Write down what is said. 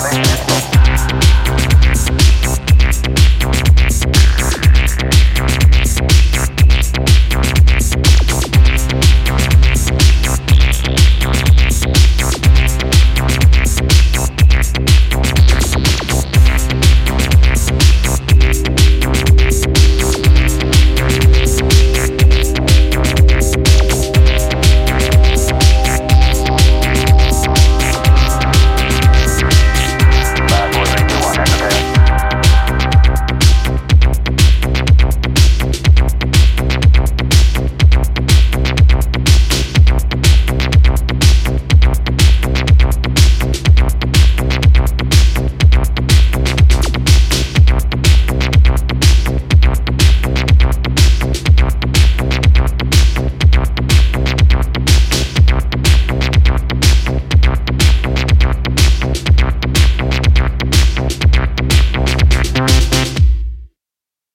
feeling.